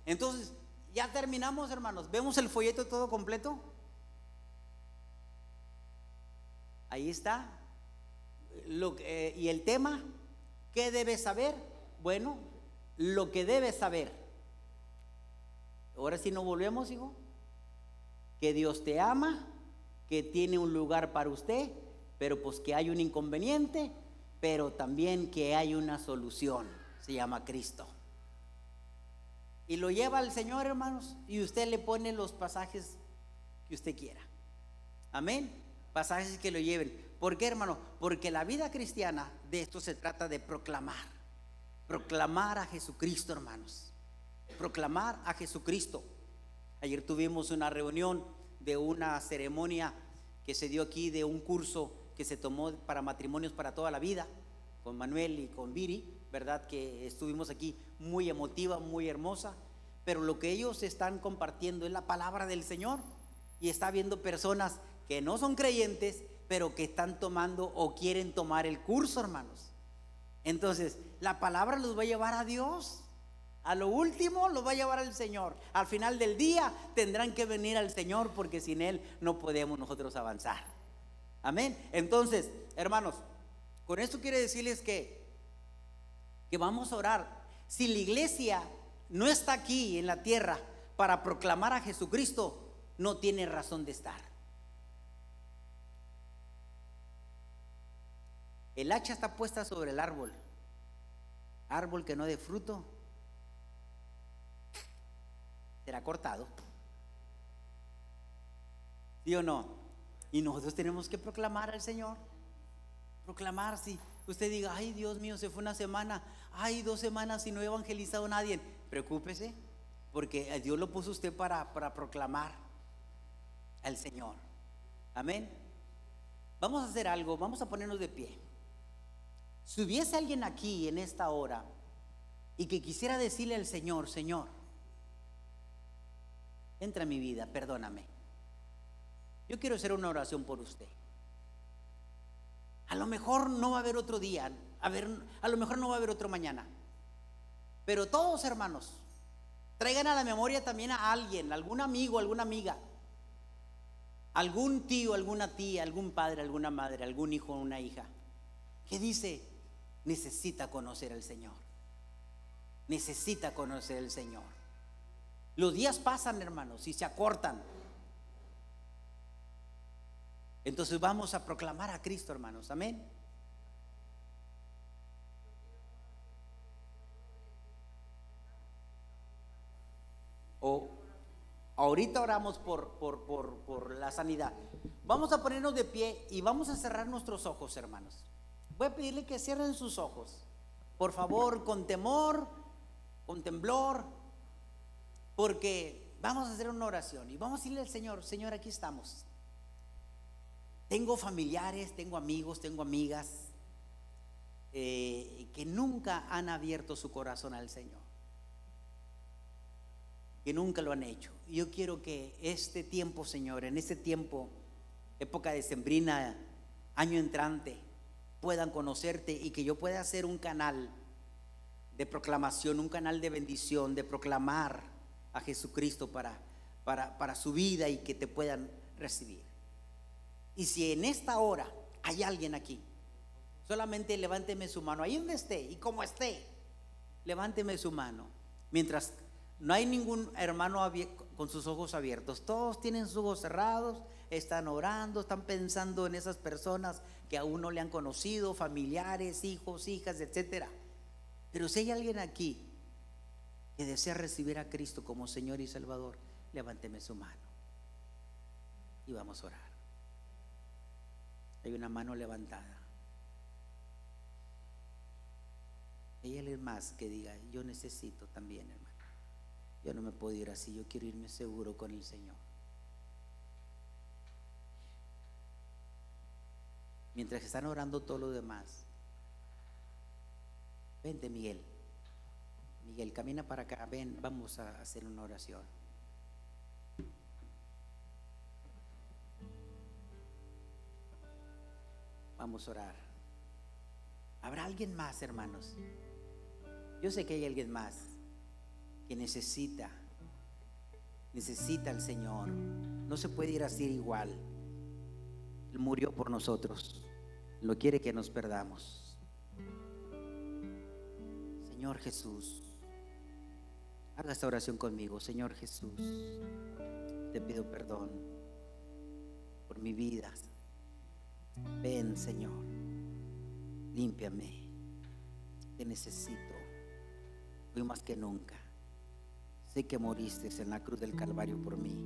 entonces, ya terminamos, hermanos. ¿Vemos el folleto todo completo? Ahí está. Lo, eh, y el tema, ¿qué debes saber? Bueno, lo que debes saber. Ahora sí no volvemos, hijo. Que Dios te ama, que tiene un lugar para usted, pero pues que hay un inconveniente, pero también que hay una solución. Se llama Cristo. Y lo lleva al Señor, hermanos, y usted le pone los pasajes que usted quiera. Amén. Pasajes que lo lleven. ¿Por qué, hermano? Porque la vida cristiana de esto se trata de proclamar. Proclamar a Jesucristo, hermanos. Proclamar a Jesucristo. Ayer tuvimos una reunión de una ceremonia que se dio aquí de un curso que se tomó para matrimonios para toda la vida con Manuel y con Viri, ¿verdad? Que estuvimos aquí muy emotiva, muy hermosa, pero lo que ellos están compartiendo es la palabra del Señor y está viendo personas que no son creyentes, pero que están tomando o quieren tomar el curso, hermanos. Entonces, la palabra los va a llevar a Dios. A lo último los va a llevar al Señor. Al final del día tendrán que venir al Señor porque sin Él no podemos nosotros avanzar. Amén. Entonces, hermanos, con esto quiere decirles que, que vamos a orar. Si la iglesia no está aquí en la tierra para proclamar a Jesucristo, no tiene razón de estar. El hacha está puesta sobre el árbol. Árbol que no dé fruto, será cortado. ¿Sí o no? Y nosotros tenemos que proclamar al Señor. Proclamar, si usted diga, ay Dios mío, se fue una semana, ay dos semanas y no he evangelizado a nadie. Preocúpese, porque Dios lo puso usted para, para proclamar al Señor. Amén. Vamos a hacer algo, vamos a ponernos de pie. Si hubiese alguien aquí en esta hora y que quisiera decirle al Señor, Señor, entra en mi vida, perdóname. Yo quiero hacer una oración por usted. A lo mejor no va a haber otro día, a, ver, a lo mejor no va a haber otro mañana. Pero todos hermanos, traigan a la memoria también a alguien, algún amigo, alguna amiga, algún tío, alguna tía, algún padre, alguna madre, algún hijo, una hija, que dice, necesita conocer al Señor. Necesita conocer al Señor. Los días pasan, hermanos, y se acortan. Entonces vamos a proclamar a Cristo, hermanos. Amén. O ahorita oramos por, por, por, por la sanidad. Vamos a ponernos de pie y vamos a cerrar nuestros ojos, hermanos. Voy a pedirle que cierren sus ojos. Por favor, con temor, con temblor, porque vamos a hacer una oración y vamos a decirle al Señor, Señor, aquí estamos. Tengo familiares, tengo amigos, tengo amigas eh, que nunca han abierto su corazón al Señor, que nunca lo han hecho. Yo quiero que este tiempo, Señor, en este tiempo, época de sembrina, año entrante, puedan conocerte y que yo pueda ser un canal de proclamación, un canal de bendición, de proclamar a Jesucristo para, para, para su vida y que te puedan recibir. Y si en esta hora hay alguien aquí, solamente levánteme su mano, ahí donde esté y como esté, levánteme su mano. Mientras no hay ningún hermano con sus ojos abiertos, todos tienen sus ojos cerrados, están orando, están pensando en esas personas que aún no le han conocido, familiares, hijos, hijas, etcétera. Pero si hay alguien aquí que desea recibir a Cristo como Señor y Salvador, levánteme su mano y vamos a orar. Hay una mano levantada. Hay alguien más que diga, yo necesito también, hermano. Yo no me puedo ir así, yo quiero irme seguro con el Señor. Mientras están orando todos los demás. Vente, Miguel. Miguel, camina para acá. Ven, vamos a hacer una oración. Vamos a orar. ¿Habrá alguien más, hermanos? Yo sé que hay alguien más que necesita, necesita al Señor. No se puede ir así igual. Él murió por nosotros. Lo quiere que nos perdamos. Señor Jesús, Haga esta oración conmigo, Señor Jesús. Te pido perdón por mi vida. Ven, Señor, límpiame. Te necesito hoy más que nunca. Sé que moriste en la cruz del Calvario por mí.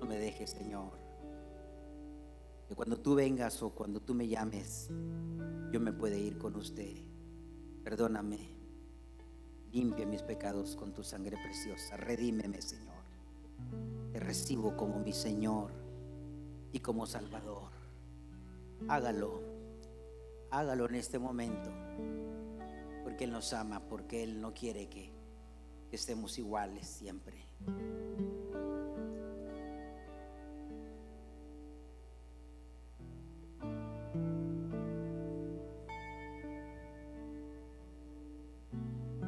No me dejes, Señor. Que cuando tú vengas o cuando tú me llames, yo me pueda ir con usted. Perdóname. Limpia mis pecados con tu sangre preciosa. Redímeme, Señor. Te recibo como mi Señor y como Salvador. Hágalo. Hágalo en este momento. Porque Él nos ama, porque Él no quiere que, estemos iguales siempre.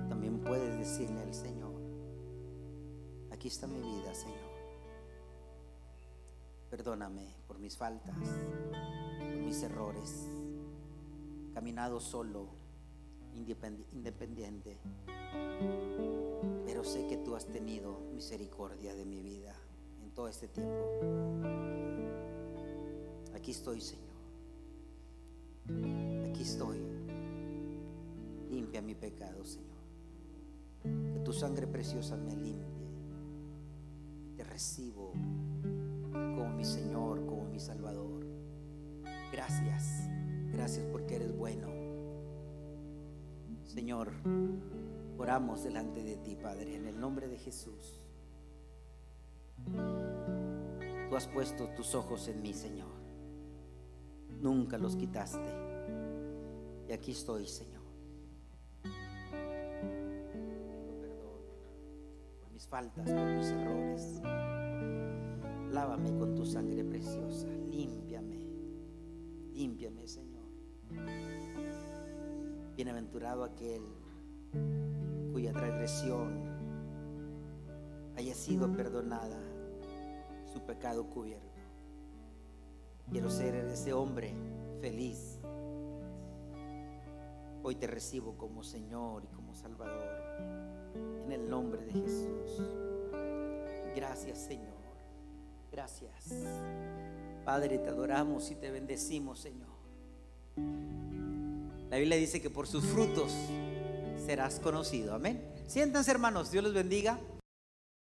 También puedes decirle al Señor, aquí está mi vida, Señor. Perdóname por mis faltas, por mis errores. Caminado solo, independi- independiente. Pero sé que tú has tenido misericordia de mi vida en todo este tiempo. Aquí estoy, Señor. Aquí estoy. Limpia mi pecado, Señor. Que tu sangre preciosa me limpie. Te recibo mi Señor, como mi Salvador. Gracias, gracias porque eres bueno. Señor, oramos delante de ti, Padre, en el nombre de Jesús. Tú has puesto tus ojos en mí, Señor. Nunca los quitaste. Y aquí estoy, Señor. Pido Perdón por mis faltas, por mis errores. Lávame con tu sangre preciosa. Límpiame. Límpiame, Señor. Bienaventurado aquel cuya transgresión haya sido perdonada, su pecado cubierto. Quiero ser ese hombre feliz. Hoy te recibo como Señor y como Salvador. En el nombre de Jesús. Gracias, Señor. Gracias. Padre, te adoramos y te bendecimos, Señor. La Biblia dice que por sus frutos serás conocido. Amén. Siéntanse, hermanos. Dios los bendiga.